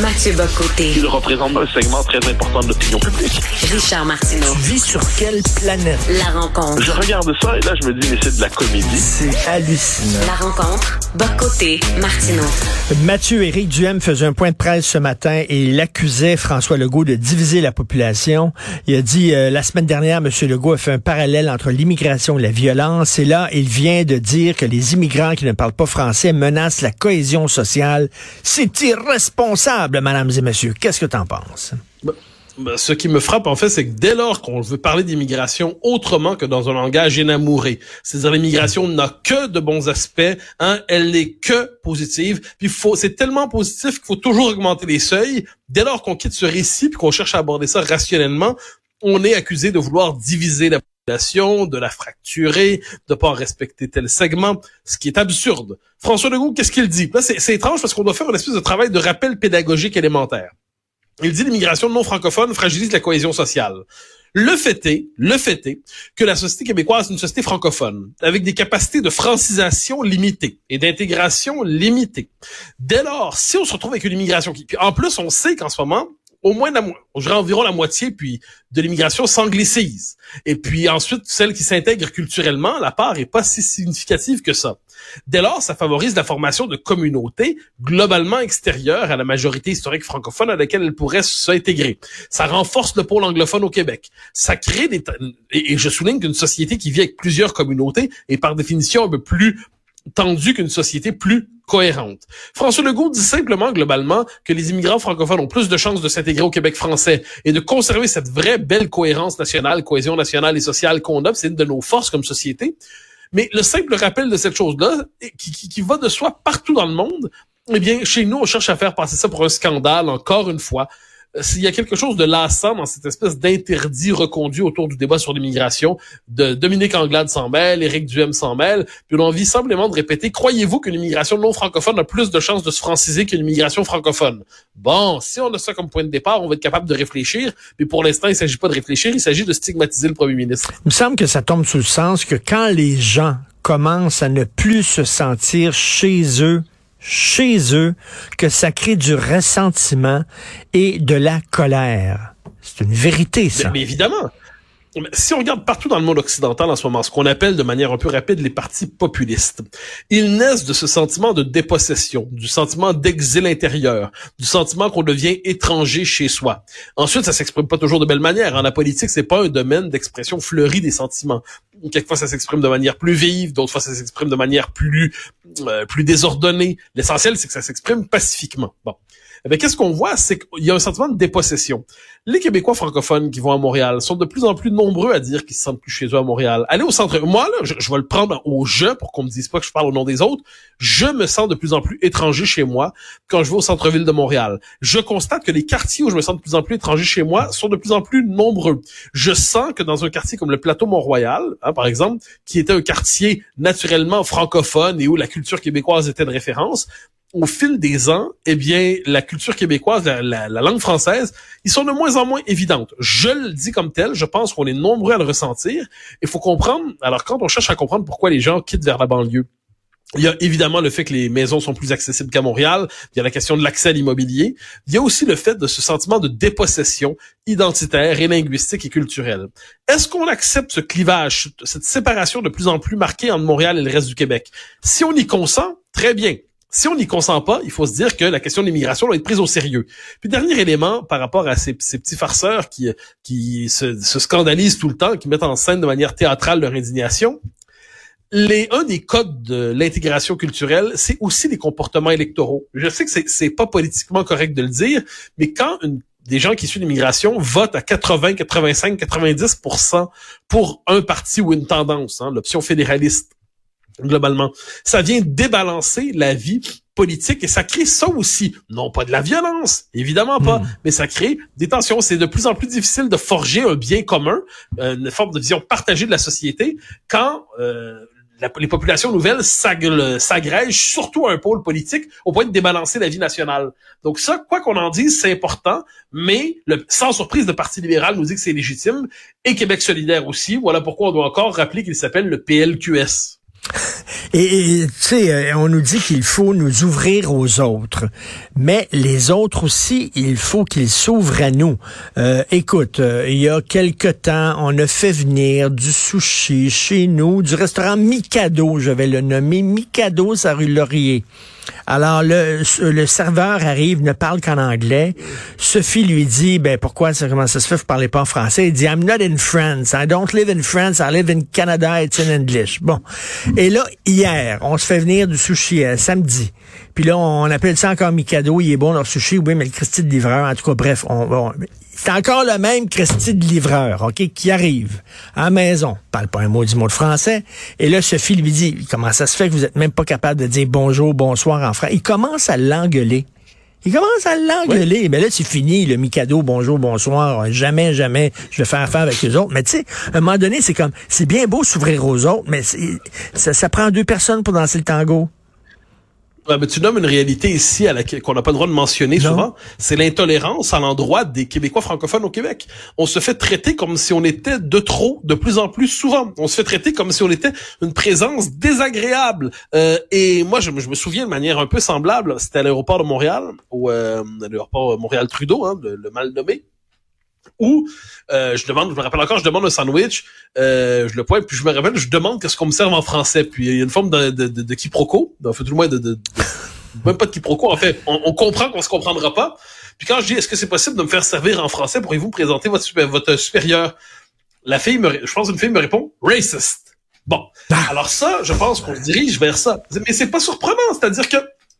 Mathieu Bocoté. Il représente un segment très important de l'opinion publique. Richard Martineau. Tu vis sur quelle planète? La rencontre. Je regarde ça et là, je me dis, mais c'est de la comédie. C'est hallucinant. La rencontre. Bocoté. Martineau. Mathieu Éric Duhem faisait un point de presse ce matin et il accusait François Legault de diviser la population. Il a dit, euh, la semaine dernière, M. Legault a fait un parallèle entre l'immigration et la violence. Et là, il vient de dire que les immigrants qui ne parlent pas français menacent la cohésion sociale. C'est irresponsable, mesdames et messieurs. Qu'est-ce que tu en penses? Ben, ce qui me frappe, en fait, c'est que dès lors qu'on veut parler d'immigration autrement que dans un langage énamouré, c'est-à-dire l'immigration n'a que de bons aspects, hein, elle n'est que positive, puis c'est tellement positif qu'il faut toujours augmenter les seuils. Dès lors qu'on quitte ce récit puis qu'on cherche à aborder ça rationnellement, on est accusé de vouloir diviser la de la fracturer, de pas respecter tel segment, ce qui est absurde. François Legault, qu'est-ce qu'il dit? Là, c'est étrange parce qu'on doit faire une espèce de travail de rappel pédagogique élémentaire. Il dit l'immigration non francophone fragilise la cohésion sociale. Le fait est, le fait est que la société québécoise est une société francophone, avec des capacités de francisation limitées et d'intégration limitées. Dès lors, si on se retrouve avec une immigration qui... En plus, on sait qu'en ce moment, au moins la, environ la moitié puis de l'immigration s'anglicise. Et puis ensuite, celle qui s'intègre culturellement, la part est pas si significative que ça. Dès lors, ça favorise la formation de communautés globalement extérieures à la majorité historique francophone à laquelle elles pourraient s'intégrer. Ça renforce le pôle anglophone au Québec. Ça crée des... Et je souligne qu'une société qui vit avec plusieurs communautés est par définition un peu plus tendue qu'une société plus cohérente. François Legault dit simplement, globalement, que les immigrants francophones ont plus de chances de s'intégrer au Québec français et de conserver cette vraie belle cohérence nationale, cohésion nationale et sociale qu'on a. C'est une de nos forces comme société. Mais le simple rappel de cette chose-là, qui, qui, qui va de soi partout dans le monde, eh bien, chez nous, on cherche à faire passer ça pour un scandale, encore une fois s'il y a quelque chose de lassant dans cette espèce d'interdit reconduit autour du débat sur l'immigration, de Dominique Anglade s'en mêle, Éric Duhem s'en mêle, puis on a envie simplement de répéter, croyez-vous qu'une immigration non francophone a plus de chances de se franciser qu'une immigration francophone? Bon, si on a ça comme point de départ, on va être capable de réfléchir, mais pour l'instant, il s'agit pas de réfléchir, il s'agit de stigmatiser le premier ministre. Il me semble que ça tombe sous le sens que quand les gens commencent à ne plus se sentir chez eux chez eux que ça crée du ressentiment et de la colère. C'est une vérité, ça. Mais, évidemment. Si on regarde partout dans le monde occidental en ce moment, ce qu'on appelle de manière un peu rapide les partis populistes, ils naissent de ce sentiment de dépossession, du sentiment d'exil intérieur, du sentiment qu'on devient étranger chez soi. Ensuite, ça s'exprime pas toujours de belle manière. En la politique, c'est pas un domaine d'expression fleurie des sentiments quelquefois ça s'exprime de manière plus vive, d'autres fois ça s'exprime de manière plus euh, plus désordonnée. L'essentiel c'est que ça s'exprime pacifiquement. Bon. Eh qu'est-ce qu'on voit, c'est qu'il y a un sentiment de dépossession. Les Québécois francophones qui vont à Montréal sont de plus en plus nombreux à dire qu'ils se sentent plus chez eux à Montréal. Allez au centre. Moi, là, je, vais le prendre au jeu pour qu'on me dise pas que je parle au nom des autres. Je me sens de plus en plus étranger chez moi quand je vais au centre-ville de Montréal. Je constate que les quartiers où je me sens de plus en plus étranger chez moi sont de plus en plus nombreux. Je sens que dans un quartier comme le plateau Mont-Royal, hein, par exemple, qui était un quartier naturellement francophone et où la culture québécoise était de référence, au fil des ans, eh bien, la culture québécoise, la, langue française, ils sont de moins en moins évidentes. Je le dis comme tel, je pense qu'on est nombreux à le ressentir. Il faut comprendre, alors quand on cherche à comprendre pourquoi les gens quittent vers la banlieue, il y a évidemment le fait que les maisons sont plus accessibles qu'à Montréal. Il y a la question de l'accès à l'immobilier. Il y a aussi le fait de ce sentiment de dépossession identitaire et linguistique et culturelle. Est-ce qu'on accepte ce clivage, cette séparation de plus en plus marquée entre Montréal et le reste du Québec? Si on y consent, très bien. Si on n'y consent pas, il faut se dire que la question de l'immigration doit être prise au sérieux. Puis dernier élément par rapport à ces, petits farceurs qui, qui se, se, scandalisent tout le temps, qui mettent en scène de manière théâtrale leur indignation, les, un des codes de l'intégration culturelle, c'est aussi les comportements électoraux. Je sais que c'est, pas politiquement correct de le dire, mais quand des gens qui suivent l'immigration votent à 80, 85, 90% pour un parti ou une tendance, hein, l'option fédéraliste, globalement, ça vient débalancer la vie politique et ça crée ça aussi. Non pas de la violence, évidemment pas, hmm. mais ça crée des tensions. C'est de plus en plus difficile de forger un bien commun, euh, une forme de vision partagée de la société quand euh, les populations nouvelles s'agrègent surtout à un pôle politique au point de débalancer la vie nationale. Donc ça, quoi qu'on en dise, c'est important, mais le, sans surprise, le Parti libéral nous dit que c'est légitime, et Québec solidaire aussi. Voilà pourquoi on doit encore rappeler qu'il s'appelle le PLQS. Et tu sais, euh, on nous dit qu'il faut nous ouvrir aux autres, mais les autres aussi, il faut qu'ils s'ouvrent à nous. Euh, écoute, euh, il y a quelque temps, on a fait venir du sushi chez nous, du restaurant Mikado, je vais le nommer, Mikado, sa rue Laurier. Alors, le, serveur arrive, ne parle qu'en anglais. Sophie lui dit, ben, pourquoi, ça, comment ça se fait, vous parlez pas en français? Il dit, I'm not in France. I don't live in France. I live in Canada. It's in English. Bon. Et là, hier, on se fait venir du sushi, euh, samedi. Puis là, on appelle ça encore Mikado. Il est bon, leur sushi. Oui, mais le Christy de livreur, en tout cas, bref, on, c'est encore le même Christy de livreur, OK, qui arrive à la maison, parle pas un mot du mot de français, et là, Sophie lui dit, comment ça se fait que vous êtes même pas capable de dire bonjour, bonsoir en français? Il commence à l'engueuler. Il commence à l'engueuler. Mais là, c'est fini, le Mikado, bonjour, bonsoir. Jamais, jamais, je vais faire affaire avec les autres. Mais tu sais, à un moment donné, c'est comme, c'est bien beau s'ouvrir aux autres, mais ça, ça prend deux personnes pour danser le tango. Ouais, mais tu nommes une réalité ici à laquelle qu'on n'a pas le droit de mentionner souvent, c'est l'intolérance à l'endroit des Québécois francophones au Québec. On se fait traiter comme si on était de trop, de plus en plus souvent. On se fait traiter comme si on était une présence désagréable. Euh, et moi, je, me souviens de manière un peu semblable. C'était à l'aéroport de Montréal, ou euh, l'aéroport Montréal-Trudeau, hein, le mal nommé où euh, je demande, je me rappelle encore, je demande un sandwich, euh, je le pointe, puis je me rappelle, je demande qu'est-ce qu'on me serve en français. Puis il y a une forme de, de, de, de quiproquo, tout le moins de, de, même pas de quiproquo, en fait, on, comprend qu'on se comprendra pas. Puis quand je dis, est-ce que c'est possible de me faire servir en français, pourriez-vous présenter votre, votre supérieur? La fille me, je pense une fille me répond, racist. Bon. Ah. Alors ça, je pense qu'on se dirige vers ça. Mais c'est pas surprenant, c'est-à-dire que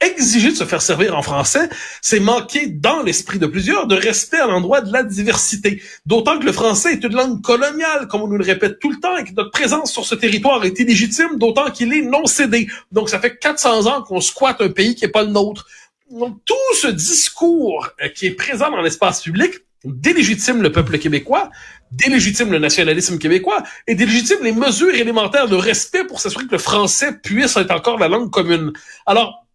exiger de se faire servir en français, c'est manquer dans l'esprit de plusieurs de respect à l'endroit de la diversité. D'autant que le français est une langue coloniale, comme on nous le répète tout le temps, et que notre présence sur ce territoire est illégitime, d'autant qu'il est non cédé. Donc ça fait 400 ans qu'on squatte un pays qui n'est pas le nôtre. Donc tout ce discours euh, qui est présent dans l'espace public délégitime le peuple québécois, délégitime le nationalisme québécois et délégitime les mesures élémentaires de respect pour s'assurer que le français puisse être encore la langue commune. Alors,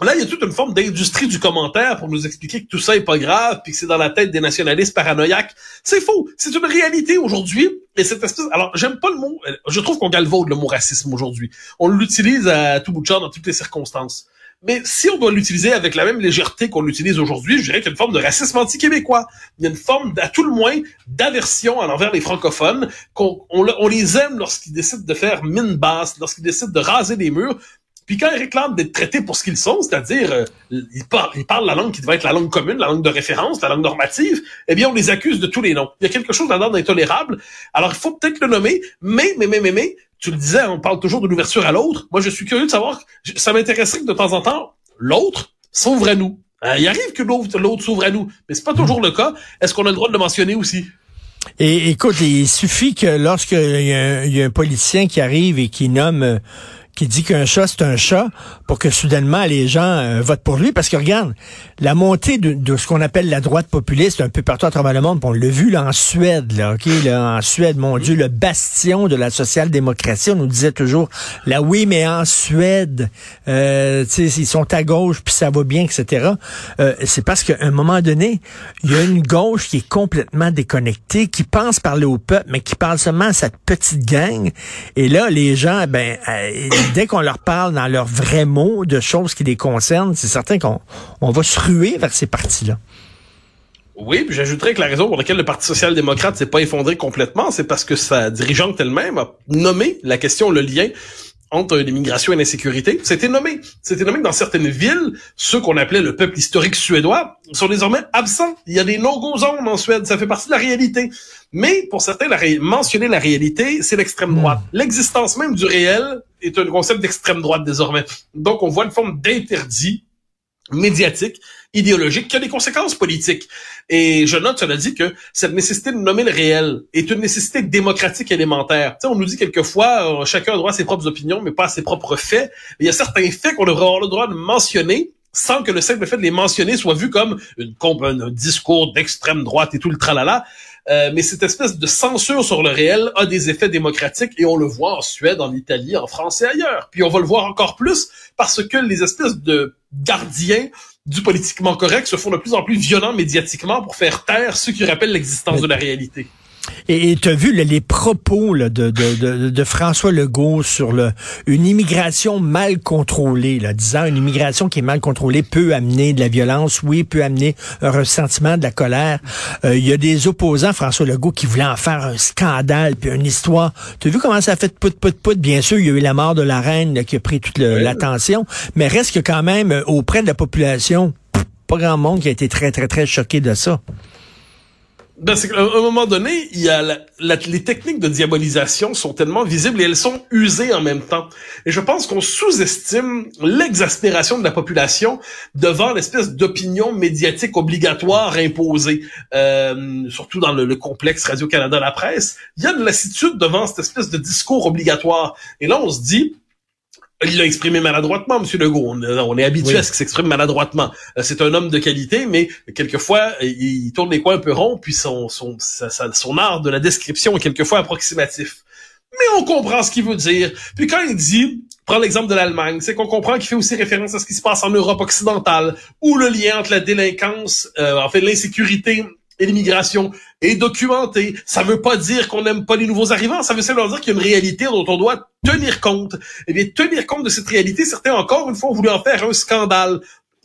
Là, il y a toute une forme d'industrie du commentaire pour nous expliquer que tout ça est pas grave, puis que c'est dans la tête des nationalistes paranoïaques. C'est faux. C'est une réalité aujourd'hui. Et cette espèce... Alors, j'aime pas le mot... Je trouve qu'on galvaude le mot racisme aujourd'hui. On l'utilise à tout bout de champ dans toutes les circonstances. Mais si on doit l'utiliser avec la même légèreté qu'on l'utilise aujourd'hui, je dirais qu'il y a une forme de racisme anti-québécois. Il y a une forme, à tout le moins, d'aversion à l'envers les francophones, qu'on on les aime lorsqu'ils décident de faire mine basse, lorsqu'ils décident de raser les murs, puis quand ils réclament d'être traités pour ce qu'ils sont, c'est-à-dire euh, ils, parlent, ils parlent la langue qui devrait être la langue commune, la langue de référence, la langue normative, eh bien on les accuse de tous les noms. Il y a quelque chose là-dedans d'intolérable. Alors il faut peut-être le nommer, mais, mais, mais, mais, mais, tu le disais, on parle toujours de l'ouverture à l'autre. Moi je suis curieux de savoir, ça m'intéresserait que de temps en temps, l'autre s'ouvre à nous. Euh, il arrive que l'autre, l'autre s'ouvre à nous, mais c'est pas toujours le cas. Est-ce qu'on a le droit de le mentionner aussi? Et écoute, il suffit que lorsqu'il y, y, a un politicien qui arrive et qui nomme euh, qui dit qu'un chat, c'est un chat, pour que soudainement les gens euh, votent pour lui. Parce que regarde, la montée de, ce qu'on appelle la droite populiste un peu partout à travers le monde, on l'a vu là, en Suède, là, OK, là, en Suède, mon Dieu, le bastion de la social-démocratie, on nous disait toujours, là oui, mais en Suède, euh, ils sont à gauche, puis ça va bien, etc. Euh, c'est parce qu'à un moment donné, il y a une gauche qui est complètement déconnectée, qui pense parler au peuple, mais qui parle seulement à cette petite gang. Et là, les gens, ben... Euh, dès qu'on leur parle dans leurs vrais mots de choses qui les concernent, c'est certain qu'on on va se ruer vers ces partis-là. Oui, puis j'ajouterais que la raison pour laquelle le Parti social-démocrate s'est pas effondré complètement, c'est parce que sa dirigeante elle-même a nommé la question, le lien entre l'immigration et l'insécurité. C'était nommé. C'était nommé que dans certaines villes, ceux qu'on appelait le peuple historique suédois sont désormais absents. Il y a des no-go zones en Suède. Ça fait partie de la réalité. Mais pour certains, la mentionner la réalité, c'est l'extrême droite. Hmm. L'existence même du réel est un concept d'extrême droite désormais. Donc, on voit une forme d'interdit médiatique, idéologique, qui a des conséquences politiques. Et je note, cela dit, que cette nécessité de nommer le réel est une nécessité démocratique élémentaire. on nous dit quelquefois, euh, chacun a droit à ses propres opinions, mais pas à ses propres faits. il y a certains faits qu'on devrait avoir le droit de mentionner, sans que le simple fait de les mentionner soit vu comme une, un discours d'extrême droite et tout le tralala. Euh, mais cette espèce de censure sur le réel a des effets démocratiques et on le voit en Suède, en Italie, en France et ailleurs. Puis on va le voir encore plus parce que les espèces de gardiens du politiquement correct se font de plus en plus violents médiatiquement pour faire taire ceux qui rappellent l'existence de la réalité. Et tu as vu là, les propos là, de, de, de, de, François Legault sur le, une immigration mal contrôlée, là, disant une immigration qui est mal contrôlée peut amener de la violence, oui, peut amener un ressentiment, de la colère. Euh, Il y a des opposants, François Legault, qui voulaient en faire un scandale, puis une histoire. Tu as vu comment ça a fait pout, pout, pout? Bien sûr, il y a eu la mort de la reine là, qui a pris toute l'attention, mais reste que quand même, euh, auprès de la population, pas grand monde qui a été très, très, très choqué de ça. Ben, c'est qu'à un moment donné, il y a la, les techniques de diabolisation sont tellement visibles et elles sont usées en même temps. Et je pense qu'on sous-estime l'exaspération de la population devant l'espèce d'opinion médiatique obligatoire imposée, euh, surtout dans le, le complexe Radio-Canada, la presse. Il y a de lassitude devant cette espèce de discours obligatoire. Et là, on se dit, il l'a exprimé maladroitement, M. Legault. On, est habitué à ce qu'il s'exprime maladroitement. Euh, c'est un homme de qualité, mais quelquefois, il tourne les coins un peu ronds, puis son, son, son art de la description est quelquefois approximatif. Mais on comprend ce qu'il veut dire. Puis quand il dit, prends l'exemple de l'Allemagne, c'est qu'on comprend qu'il fait aussi référence à ce qui se passe en Europe occidentale, où le lien entre la délinquance, euh, en fait l'insécurité et l'immigration est documenté. Ça veut pas dire qu'on n'aime pas les nouveaux arrivants, ça veut simplement dire qu'il y a une réalité dont on doit tenir compte. Eh bien, tenir compte de cette réalité, certains encore une fois ont voulu en faire un scandale.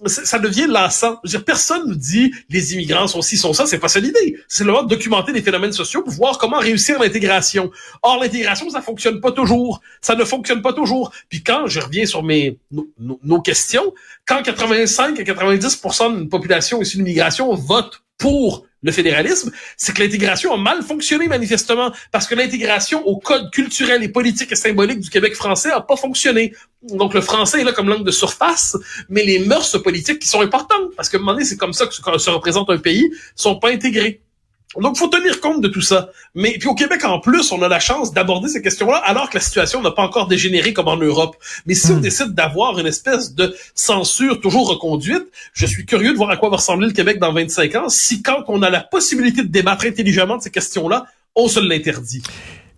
Ça devient lassant. Je veux dire, personne nous dit les immigrants sont ci, sont ça. C'est pas ça l'idée. C'est le de documenter les phénomènes sociaux pour voir comment réussir l'intégration. Or, l'intégration, ça fonctionne pas toujours. Ça ne fonctionne pas toujours. Puis quand je reviens sur mes nos, nos questions, quand 85 à 90 d'une population issue d'immigration vote pour le fédéralisme, c'est que l'intégration a mal fonctionné manifestement, parce que l'intégration au code culturel et politique et symbolique du Québec français a pas fonctionné. Donc le français est là comme langue de surface, mais les mœurs politiques qui sont importantes, parce qu'à un moment donné, c'est comme ça que se représente un pays, sont pas intégrées. Donc, faut tenir compte de tout ça. Mais puis au Québec, en plus, on a la chance d'aborder ces questions-là, alors que la situation n'a pas encore dégénéré comme en Europe. Mais si on hmm. décide d'avoir une espèce de censure toujours reconduite, je suis curieux de voir à quoi va ressembler le Québec dans 25 ans, si quand on a la possibilité de débattre intelligemment de ces questions-là, on se l'interdit.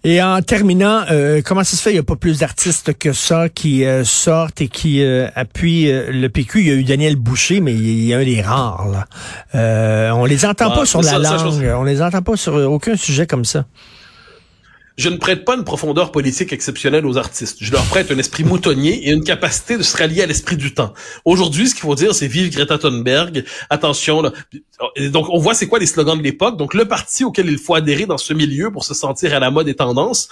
Et en terminant, euh, comment ça se fait? Il n'y a pas plus d'artistes que ça qui euh, sortent et qui euh, appuient le PQ? Il y a eu Daniel Boucher, mais il y a un des rares. Là. on les entend pas sur la langue, on les entend pas sur aucun sujet comme ça je ne prête pas une profondeur politique exceptionnelle aux artistes. Je leur prête un esprit moutonnier et une capacité de se rallier à l'esprit du temps. Aujourd'hui, ce qu'il faut dire, c'est vive Greta Thunberg. Attention, là. donc on voit c'est quoi les slogans de l'époque. Donc le parti auquel il faut adhérer dans ce milieu pour se sentir à la mode des tendances,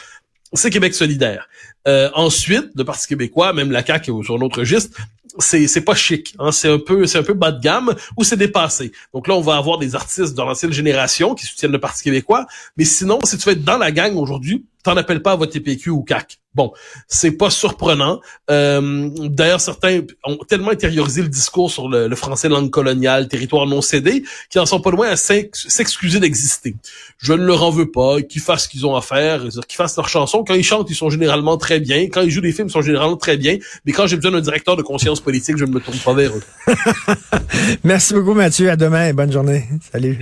c'est Québec solidaire. Euh, ensuite, le Parti québécois, même la CAQ sur un autre registre, c'est c'est pas chic. Hein? C'est un peu c'est un peu bas de gamme ou c'est dépassé. Donc là, on va avoir des artistes de l'ancienne génération qui soutiennent le Parti québécois. Mais sinon, si tu veux être dans la gang aujourd'hui, t'en appelles pas à voter PQ ou CAC. Bon, c'est pas surprenant. Euh, D'ailleurs, certains ont tellement intériorisé le discours sur le, français langue coloniale, territoire non cédé, qu'ils en sont pas loin à s'excuser d'exister. Je ne leur en veux pas, qu'ils fassent ce qu'ils ont à faire, qu'ils fassent leurs chansons. Quand ils chantent, ils sont généralement très bien. Quand ils jouent des films, ils sont généralement très bien. Mais quand j'ai besoin d'un directeur de conscience politique, je ne me tourne pas vers eux. Merci beaucoup, Mathieu. À demain et bonne journée. Salut.